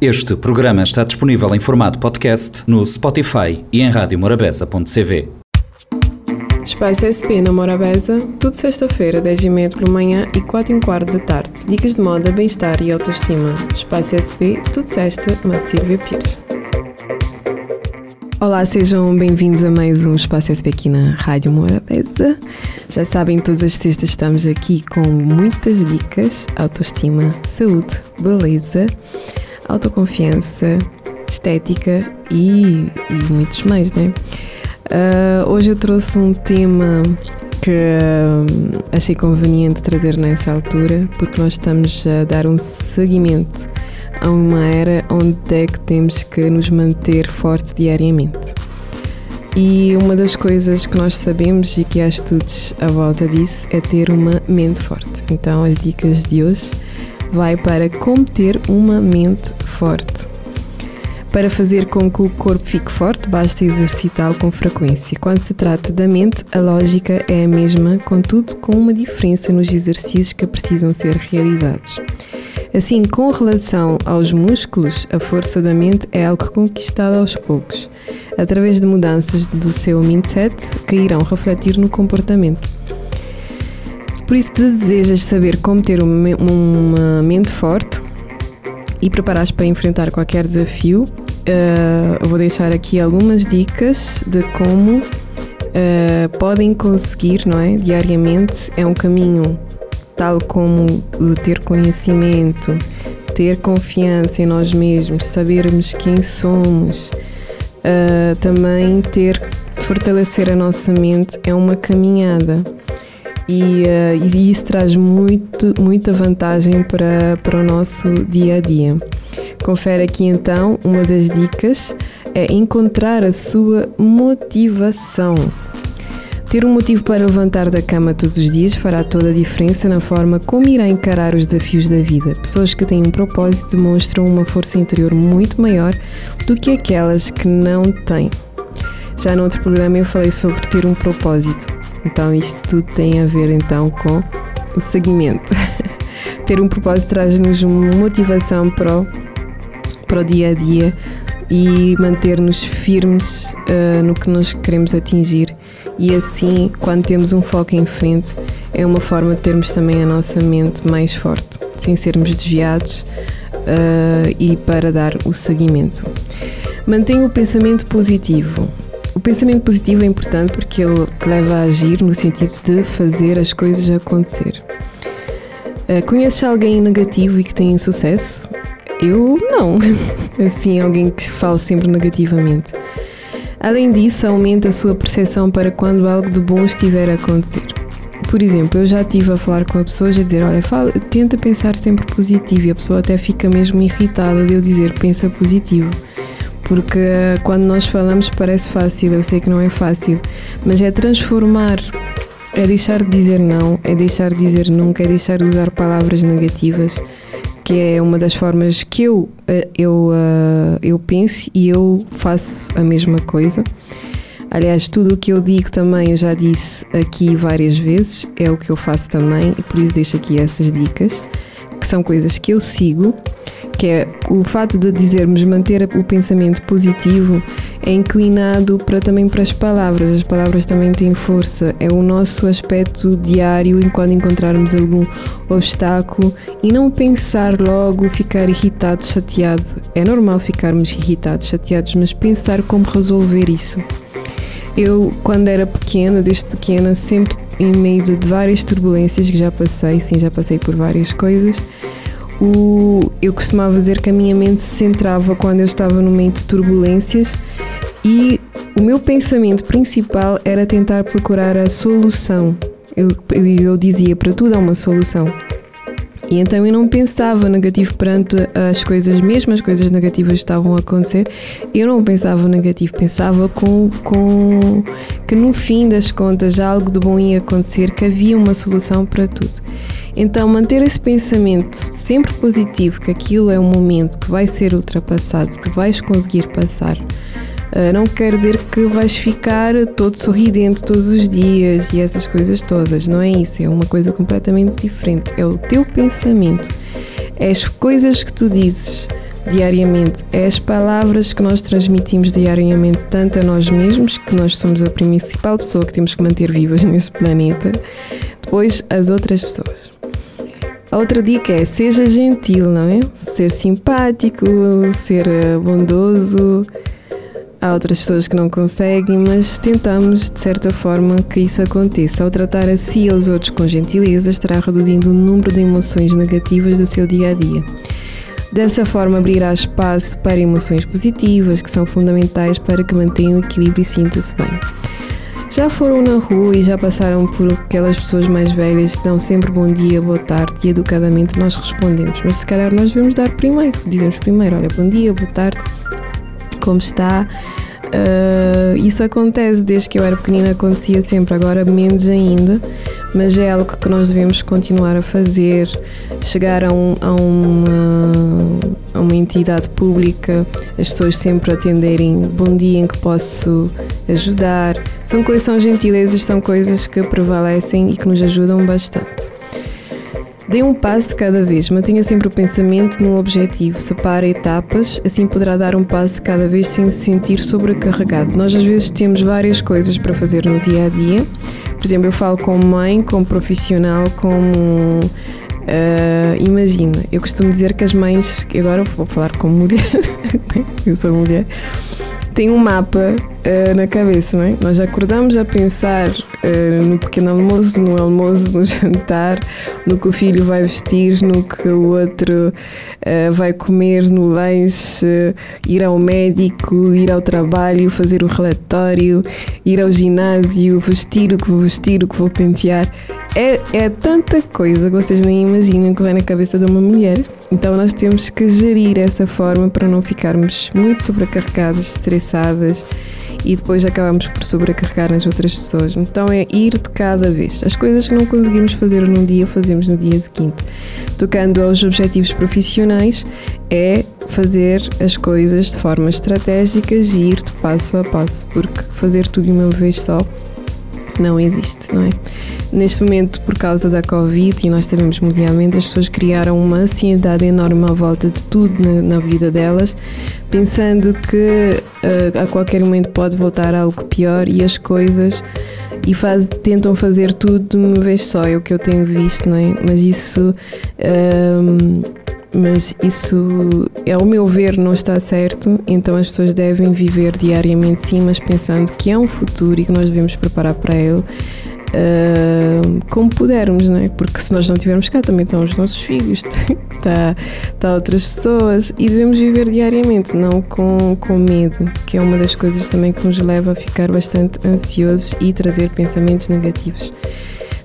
Este programa está disponível em formato podcast no Spotify e em radiomorabeza.cv. Espaço SP na Morabeza, tudo sexta-feira, 10h30 pela manhã e 4 h quarto da tarde. Dicas de moda, bem-estar e autoestima. Espaço SP, tudo sexta, na Silvia Pires. Olá, sejam bem-vindos a mais um Espaço SP aqui na Rádio Morabeza. Já sabem, todas as sextas estamos aqui com muitas dicas, autoestima, saúde, beleza autoconfiança, estética e, e muitos mais, né? Uh, hoje eu trouxe um tema que uh, achei conveniente trazer nessa altura, porque nós estamos a dar um seguimento a uma era onde é que temos que nos manter fortes diariamente. E uma das coisas que nós sabemos e que há estudos à volta disso é ter uma mente forte. Então, as dicas de hoje vai para como ter uma mente forte. Para fazer com que o corpo fique forte, basta exercitá-lo com frequência. Quando se trata da mente, a lógica é a mesma, contudo, com uma diferença nos exercícios que precisam ser realizados. Assim, com relação aos músculos, a força da mente é algo conquistado aos poucos, através de mudanças do seu mindset que irão refletir no comportamento. Por isso, se desejas saber como ter uma mente forte e preparares para enfrentar qualquer desafio, uh, vou deixar aqui algumas dicas de como uh, podem conseguir, não é? Diariamente. É um caminho tal como ter conhecimento, ter confiança em nós mesmos, sabermos quem somos, uh, também ter fortalecer a nossa mente. É uma caminhada e, uh, e isso traz muito, muita vantagem para, para o nosso dia a dia. Confere aqui então uma das dicas é encontrar a sua motivação. Ter um motivo para levantar da cama todos os dias fará toda a diferença na forma como irá encarar os desafios da vida. Pessoas que têm um propósito demonstram uma força interior muito maior do que aquelas que não têm. Já no outro programa eu falei sobre ter um propósito. Então isto tudo tem a ver então com o segmento. Ter um propósito traz-nos motivação para o, para o dia a dia e manter-nos firmes uh, no que nós queremos atingir. E assim, quando temos um foco em frente, é uma forma de termos também a nossa mente mais forte, sem sermos desviados uh, e para dar o seguimento. Mantenha o pensamento positivo. O pensamento positivo é importante porque ele leva a agir no sentido de fazer as coisas acontecer. Uh, conheces alguém negativo e que tem sucesso? Eu não. Assim, alguém que fala sempre negativamente. Além disso, aumenta a sua percepção para quando algo de bom estiver a acontecer. Por exemplo, eu já estive a falar com a pessoa e a dizer: Olha, fala, tenta pensar sempre positivo, e a pessoa até fica mesmo irritada de eu dizer: Pensa positivo porque quando nós falamos parece fácil, eu sei que não é fácil, mas é transformar, é deixar de dizer não, é deixar de dizer nunca, é deixar de usar palavras negativas, que é uma das formas que eu, eh, eu, eh, eu penso e eu faço a mesma coisa. Aliás, tudo o que eu digo também eu já disse aqui várias vezes, é o que eu faço também e por isso deixo aqui essas dicas, que são coisas que eu sigo que é o fato de dizermos manter o pensamento positivo é inclinado para também para as palavras. As palavras também têm força. É o nosso aspecto diário enquanto encontrarmos algum obstáculo e não pensar logo, ficar irritado, chateado. É normal ficarmos irritados, chateados, mas pensar como resolver isso. Eu, quando era pequena, desde pequena, sempre em meio de várias turbulências que já passei, sim, já passei por várias coisas o, eu costumava dizer que a minha mente se centrava quando eu estava no meio de turbulências e o meu pensamento principal era tentar procurar a solução. Eu, eu, eu dizia para tudo há uma solução. E então eu não pensava negativo perante as coisas, mesmo as coisas negativas estavam a acontecer, eu não pensava negativo, pensava com, com que no fim das contas algo de bom ia acontecer, que havia uma solução para tudo. Então, manter esse pensamento sempre positivo, que aquilo é um momento que vai ser ultrapassado, que vais conseguir passar, não quer dizer que vais ficar todo sorridente todos os dias e essas coisas todas. Não é isso, é uma coisa completamente diferente. É o teu pensamento, é as coisas que tu dizes diariamente, é as palavras que nós transmitimos diariamente, tanto a nós mesmos, que nós somos a principal pessoa que temos que manter vivas nesse planeta, depois as outras pessoas. A outra dica é seja gentil, não é? Ser simpático, ser eh, bondoso. Há outras pessoas que não conseguem, mas tentamos, de certa forma, que isso aconteça. Ao tratar a si e aos outros com gentileza, estará reduzindo o número de emoções negativas do seu dia a dia. Dessa forma, abrirá espaço para emoções positivas, que são fundamentais para que mantenham o equilíbrio e sinta-se bem. Já foram na rua e já passaram por aquelas pessoas mais velhas que dão sempre bom dia, boa tarde e educadamente nós respondemos. Mas se calhar nós devemos dar primeiro. Dizemos primeiro, olha, bom dia, boa tarde, como está? Uh, isso acontece desde que eu era pequenina, acontecia sempre, agora menos ainda, mas é algo que nós devemos continuar a fazer. Chegar a, um, a, uma, a uma entidade pública, as pessoas sempre atenderem bom dia em que posso ajudar. São coisas, são gentilezas, são coisas que prevalecem e que nos ajudam bastante. Dê um passo de cada vez, mantenha sempre o pensamento no objetivo, separe etapas, assim poderá dar um passo de cada vez sem se sentir sobrecarregado. Nós às vezes temos várias coisas para fazer no dia a dia. Por exemplo, eu falo como mãe, como profissional, como Uh, imagina, eu costumo dizer que as mães, agora vou falar como mulher, eu sou mulher, tem um mapa uh, na cabeça, não é? Nós acordamos a pensar uh, no pequeno almoço, no almoço, no jantar, no que o filho vai vestir, no que o outro uh, vai comer no lanche, ir ao médico, ir ao trabalho, fazer o relatório, ir ao ginásio, vestir o que vou vestir, o que vou pentear. É, é tanta coisa que vocês nem imaginam que vai na cabeça de uma mulher. Então nós temos que gerir essa forma para não ficarmos muito sobrecarregadas, estressadas e depois acabamos por sobrecarregar nas outras pessoas. Então é ir de cada vez. As coisas que não conseguimos fazer num dia, fazemos no dia seguinte. Tocando aos objetivos profissionais, é fazer as coisas de forma estratégica e ir de passo a passo, porque fazer tudo de uma vez só não existe, não é? Neste momento, por causa da Covid, e nós sabemos mundialmente, as pessoas criaram uma ansiedade enorme à volta de tudo na, na vida delas, pensando que uh, a qualquer momento pode voltar algo pior e as coisas e faz, tentam fazer tudo de uma vez só, é o que eu tenho visto, não é? Mas isso. Um, mas isso, ao meu ver, não está certo. Então as pessoas devem viver diariamente sim, mas pensando que é um futuro e que nós devemos preparar para ele. Uh, como pudermos, não é? Porque se nós não tivermos cá, também estão os nossos filhos, está, está outras pessoas e devemos viver diariamente, não com, com medo, que é uma das coisas também que nos leva a ficar bastante ansiosos e trazer pensamentos negativos.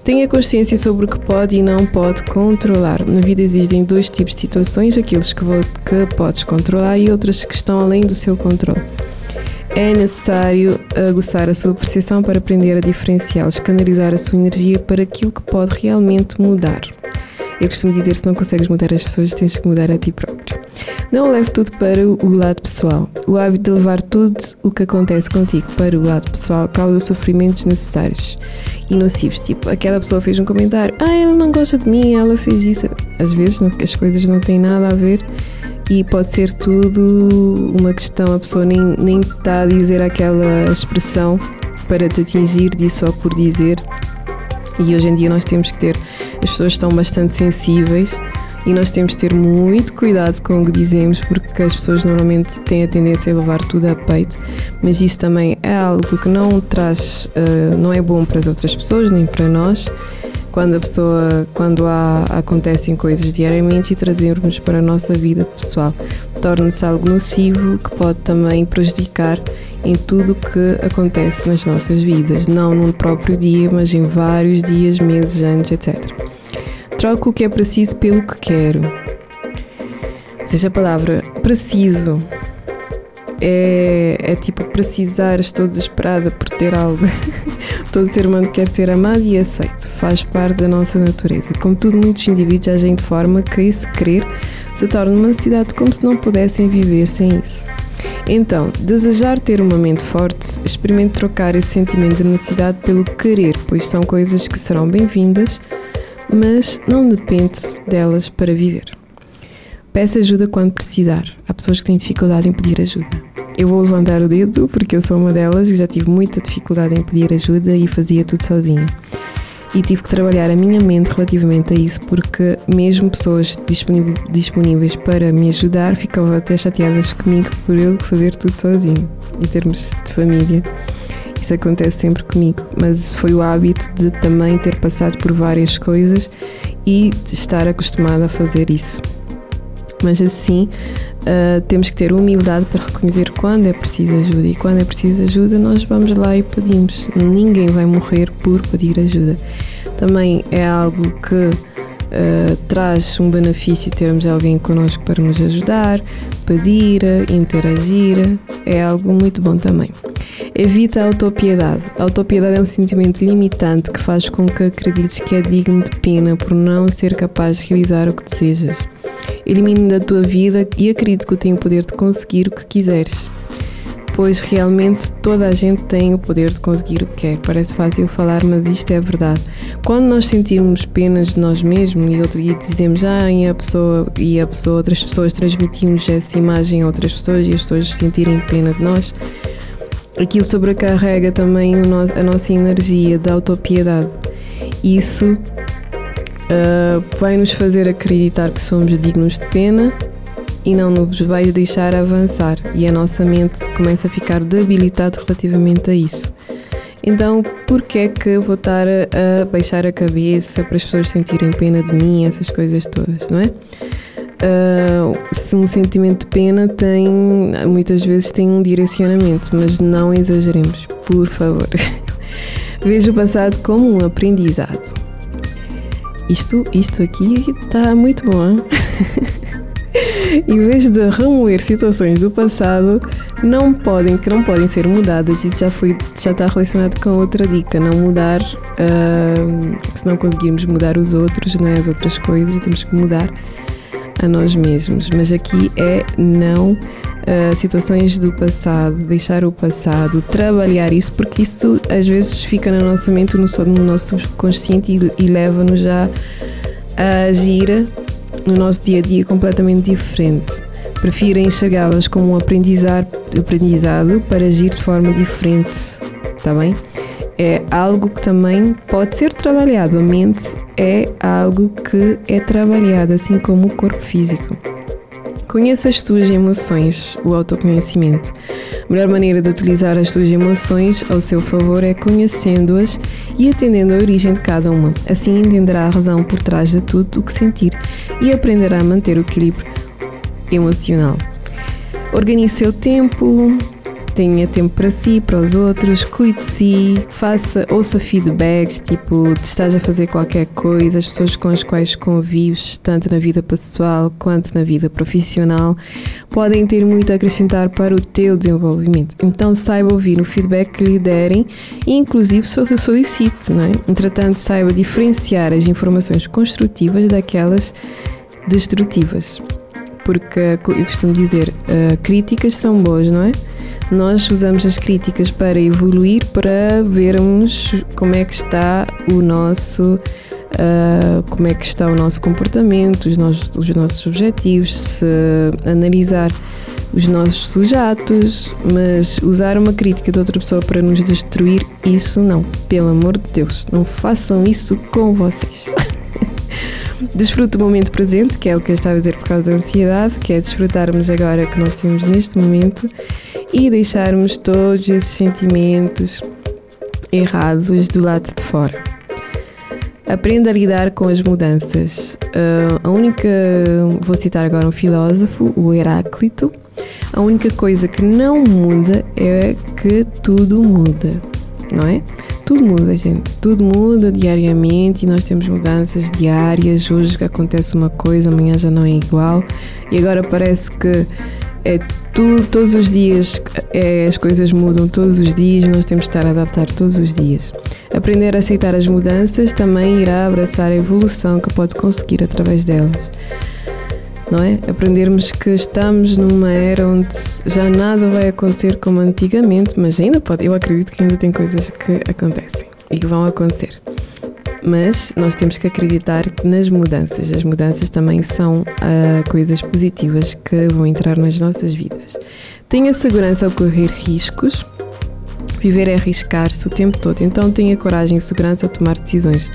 Tenha consciência sobre o que pode e não pode controlar. Na vida existem dois tipos de situações: aqueles que, que podes controlar e outras que estão além do seu controle. É necessário aguçar a sua percepção para aprender a diferenciá-los, canalizar a sua energia para aquilo que pode realmente mudar. Eu costumo dizer: se não consegues mudar as pessoas, tens que mudar a ti próprio. Não leve tudo para o lado pessoal. O hábito de levar tudo o que acontece contigo para o lado pessoal causa sofrimentos necessários e nocivos. Tipo, aquela pessoa fez um comentário: Ah, ela não gosta de mim, ela fez isso. Às vezes as coisas não têm nada a ver e pode ser tudo uma questão, a pessoa nem, nem está a dizer aquela expressão para te atingir, diz só por dizer. E hoje em dia nós temos que ter, as pessoas estão bastante sensíveis e nós temos de ter muito cuidado com o que dizemos, porque as pessoas normalmente têm a tendência a levar tudo a peito, mas isso também é algo que não traz, uh, não é bom para as outras pessoas nem para nós. Quando a pessoa, quando há, acontecem coisas diariamente e trazermos para a nossa vida pessoal, torna-se algo nocivo que pode também prejudicar em tudo o que acontece nas nossas vidas, não num próprio dia, mas em vários dias, meses, anos, etc. Troco o que é preciso pelo que quero. Ou seja, a palavra preciso é, é tipo precisar, estou desesperada por ter algo. Todo ser humano quer ser amado e aceito, faz parte da nossa natureza. Contudo, muitos indivíduos agem de forma que esse querer se torna uma necessidade como se não pudessem viver sem isso. Então, desejar ter uma mente forte, experimente trocar esse sentimento de necessidade pelo querer, pois são coisas que serão bem-vindas mas não depende delas para viver. Peça ajuda quando precisar. Há pessoas que têm dificuldade em pedir ajuda. Eu vou levantar o dedo porque eu sou uma delas que já tive muita dificuldade em pedir ajuda e fazia tudo sozinha. E tive que trabalhar a minha mente relativamente a isso porque mesmo pessoas disponíveis para me ajudar ficavam até chateadas comigo por eu fazer tudo sozinho, em termos de família. Isso acontece sempre comigo, mas foi o hábito de também ter passado por várias coisas e estar acostumada a fazer isso. Mas assim, uh, temos que ter humildade para reconhecer quando é preciso ajuda e quando é preciso ajuda, nós vamos lá e pedimos. Ninguém vai morrer por pedir ajuda. Também é algo que uh, traz um benefício termos alguém connosco para nos ajudar, pedir, interagir, é algo muito bom também. Evita a autopiedade. A autopiedade é um sentimento limitante que faz com que acredites que é digno de pena por não ser capaz de realizar o que desejas. Elimine da tua vida e acredito que eu tenho o poder de conseguir o que quiseres. Pois realmente toda a gente tem o poder de conseguir o que quer. Parece fácil falar, mas isto é verdade. Quando nós sentirmos penas de nós mesmos e, outro, dia dizemos, ah, e a pessoa, e a pessoa, outras pessoas transmitimos essa imagem a outras pessoas e as pessoas sentirem pena de nós, aquilo sobrecarrega também a nossa energia da autopiedade. Isso uh, vai nos fazer acreditar que somos dignos de pena e não nos vai deixar avançar e a nossa mente começa a ficar debilitada relativamente a isso. Então, por que é que eu vou estar a, baixar a cabeça para as pessoas sentirem pena de mim, essas coisas todas, não é? Uh, se um sentimento de pena tem, muitas vezes tem um direcionamento, mas não exageremos, por favor. Veja o passado como um aprendizado. Isto, isto aqui está muito bom. em vez de remoer situações do passado, não podem, que não podem ser mudadas. Isso já foi, já está relacionado com outra dica, não mudar. Uh, se não conseguirmos mudar os outros, não é as outras coisas, temos que mudar a nós mesmos, mas aqui é não uh, situações do passado, deixar o passado, trabalhar isso, porque isso às vezes fica na nossa mente, no, no nosso subconsciente e, e leva-nos já a agir no nosso dia a dia completamente diferente. Prefiro enxergá-las como um aprendizado para agir de forma diferente, está bem? É algo que também pode ser trabalhado. A mente é algo que é trabalhado, assim como o corpo físico. Conheça as suas emoções, o autoconhecimento. A melhor maneira de utilizar as suas emoções ao seu favor é conhecendo-as e atendendo a origem de cada uma. Assim entenderá a razão por trás de tudo o que sentir e aprenderá a manter o equilíbrio emocional. Organize seu tempo, tenha tempo para si, para os outros, cuide de si, faça, ouça feedbacks, tipo, estás a fazer qualquer coisa, as pessoas com as quais convives, tanto na vida pessoal quanto na vida profissional, podem ter muito a acrescentar para o teu desenvolvimento. Então saiba ouvir o feedback que lhe derem inclusive solicite, não é? Entretanto, saiba diferenciar as informações construtivas daquelas destrutivas. Porque eu costumo dizer, uh, críticas são boas, não é? Nós usamos as críticas para evoluir, para vermos como é que está o nosso uh, como é que está o nosso comportamento, os nossos, os nossos objetivos, se analisar os nossos sujeitos, mas usar uma crítica de outra pessoa para nos destruir, isso não. Pelo amor de Deus, não façam isso com vocês. Desfrute do momento presente, que é o que eu estava a dizer por causa da ansiedade, que é desfrutarmos agora que nós temos neste momento e deixarmos todos esses sentimentos errados do lado de fora. Aprenda a lidar com as mudanças. Uh, a única, vou citar agora um filósofo, o Heráclito. A única coisa que não muda é que tudo muda, não é? Tudo muda, gente. Tudo muda diariamente e nós temos mudanças diárias. Hoje acontece uma coisa, amanhã já não é igual. E agora parece que é tudo, todos os dias é, as coisas mudam todos os dias, nós temos de estar a adaptar todos os dias. Aprender a aceitar as mudanças também irá abraçar a evolução que pode conseguir através delas. Não é? Aprendermos que estamos numa era onde já nada vai acontecer como antigamente, mas ainda pode. Eu acredito que ainda tem coisas que acontecem e que vão acontecer. Mas nós temos que acreditar nas mudanças. As mudanças também são uh, coisas positivas que vão entrar nas nossas vidas. Tenha segurança ao correr riscos. Viver é arriscar-se o tempo todo, então tenha coragem e segurança a tomar decisões.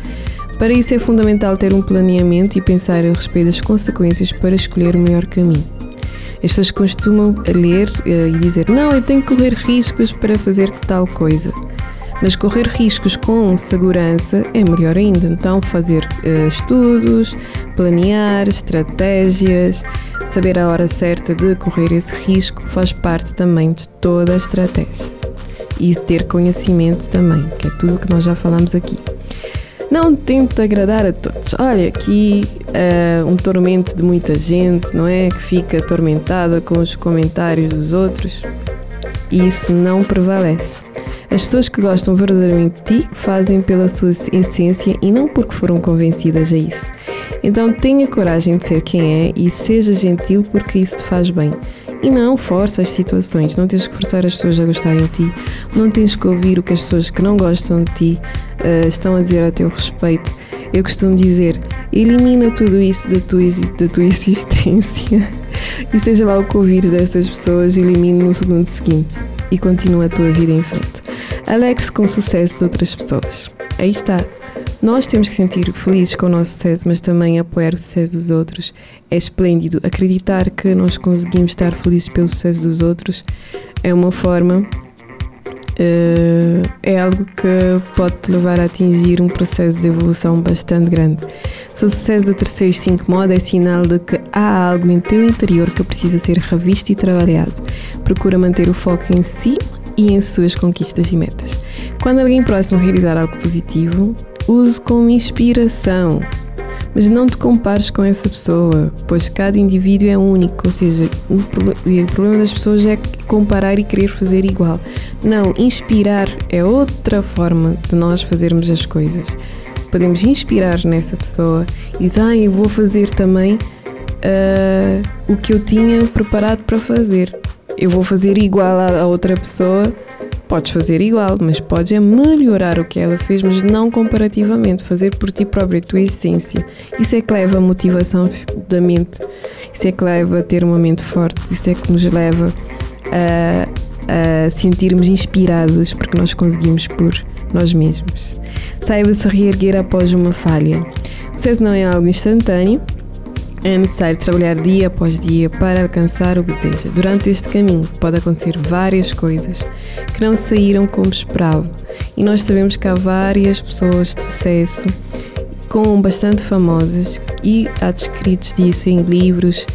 Para isso é fundamental ter um planeamento e pensar a respeito das consequências para escolher o melhor caminho. As pessoas costumam ler uh, e dizer: Não, eu tenho que correr riscos para fazer tal coisa. Mas correr riscos com segurança é melhor ainda. Então, fazer uh, estudos, planear, estratégias, saber a hora certa de correr esse risco faz parte também de toda a estratégia. E ter conhecimento também, que é tudo que nós já falamos aqui. Não tente agradar a todos. Olha, aqui uh, um tormento de muita gente, não é? Que fica atormentada com os comentários dos outros. E isso não prevalece. As pessoas que gostam verdadeiramente de ti fazem pela sua essência e não porque foram convencidas a isso. Então tenha coragem de ser quem é e seja gentil porque isso te faz bem. E não força as situações, não tens que forçar as pessoas a gostarem de ti, não tens que ouvir o que as pessoas que não gostam de ti uh, estão a dizer a teu respeito. Eu costumo dizer, elimina tudo isso da tua, da tua existência e seja lá o que ouvires dessas pessoas, elimina no segundo seguinte e continua a tua vida em frente. Alegre-se com o sucesso de outras pessoas. Aí está. Nós temos que sentir felizes com o nosso sucesso, mas também apoiar o sucesso dos outros. É esplêndido. Acreditar que nós conseguimos estar felizes pelo sucesso dos outros é uma forma. Uh, é algo que pode te levar a atingir um processo de evolução bastante grande. Se o sucesso da terceira 5 moda é sinal de que há algo em teu interior que precisa ser revisto e trabalhado. Procura manter o foco em si e em suas conquistas e metas. Quando alguém próximo realizar algo positivo, use como inspiração. Mas não te compares com essa pessoa, pois cada indivíduo é único, ou seja, o problema das pessoas é comparar e querer fazer igual. Não, inspirar é outra forma de nós fazermos as coisas. Podemos inspirar nessa pessoa e dizer, ah, eu vou fazer também uh, o que eu tinha preparado para fazer eu vou fazer igual a, outra pessoa, podes fazer igual, mas podes é melhorar o que ela fez, mas não comparativamente, fazer por ti próprio, a tua essência. Isso é que leva a motivação da mente, isso é que leva a ter uma mente forte, isso é que nos leva a, a sentirmos inspirados porque nós conseguimos por nós mesmos. Saiba-se reerguer após uma falha. O sucesso não é algo instantâneo, é necessário trabalhar dia após dia para alcançar o que deseja. Durante este caminho pode acontecer várias coisas que não saíram como esperava. E nós sabemos que há várias pessoas de sucesso com bastante famosas e há descritos disso em livros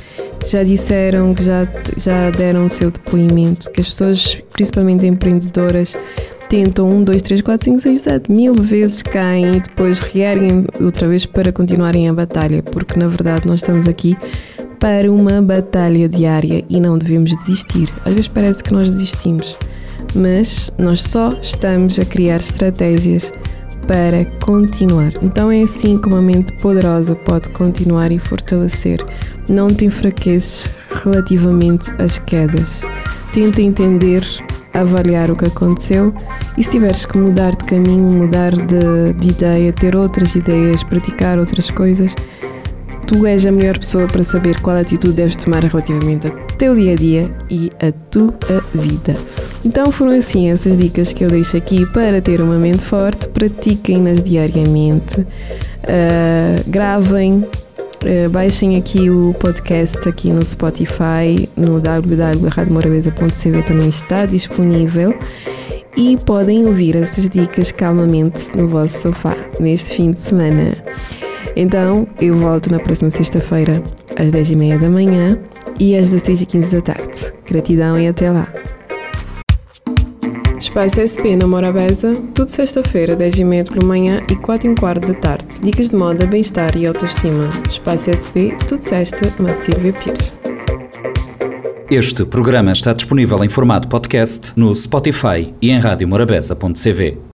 já disseram que já, já deram o seu depoimento, que as pessoas, principalmente empreendedoras, tentam um, dois, três, quatro, cinco, seis, sete mil vezes caem e depois reerguem outra vez para continuarem a batalha, porque na verdade nós estamos aqui para uma batalha diária e não devemos desistir. Às vezes parece que nós desistimos, mas nós só estamos a criar estratégias para continuar. Então é assim que uma mente poderosa pode continuar e fortalecer. Não te enfraqueces relativamente às quedas. Tenta entender avaliar o que aconteceu e se tiveres que mudar de caminho, mudar de, de ideia, ter outras ideias, praticar outras coisas, tu és a melhor pessoa para saber qual atitude deves tomar relativamente ao teu dia a dia e a tua vida. Então foram assim essas dicas que eu deixo aqui para ter uma mente forte, pratiquem-nas diariamente, uh, gravem Uh, baixem aqui o podcast aqui no Spotify, no www.radiomorabeza.cv também está disponível e podem ouvir essas dicas calmamente no vosso sofá neste fim de semana. Então, eu volto na próxima sexta-feira às 10h30 da manhã e às 16h15 da tarde. Gratidão e até lá! Espaço SP na Morabeza, tudo sexta-feira, 10h30 pela manhã e 4 h quarto da tarde. Dicas de moda, bem-estar e autoestima. Espaço SP, tudo sexta, na Silvia Pires. Este programa está disponível em formato podcast no Spotify e em radiomorabeza.cv.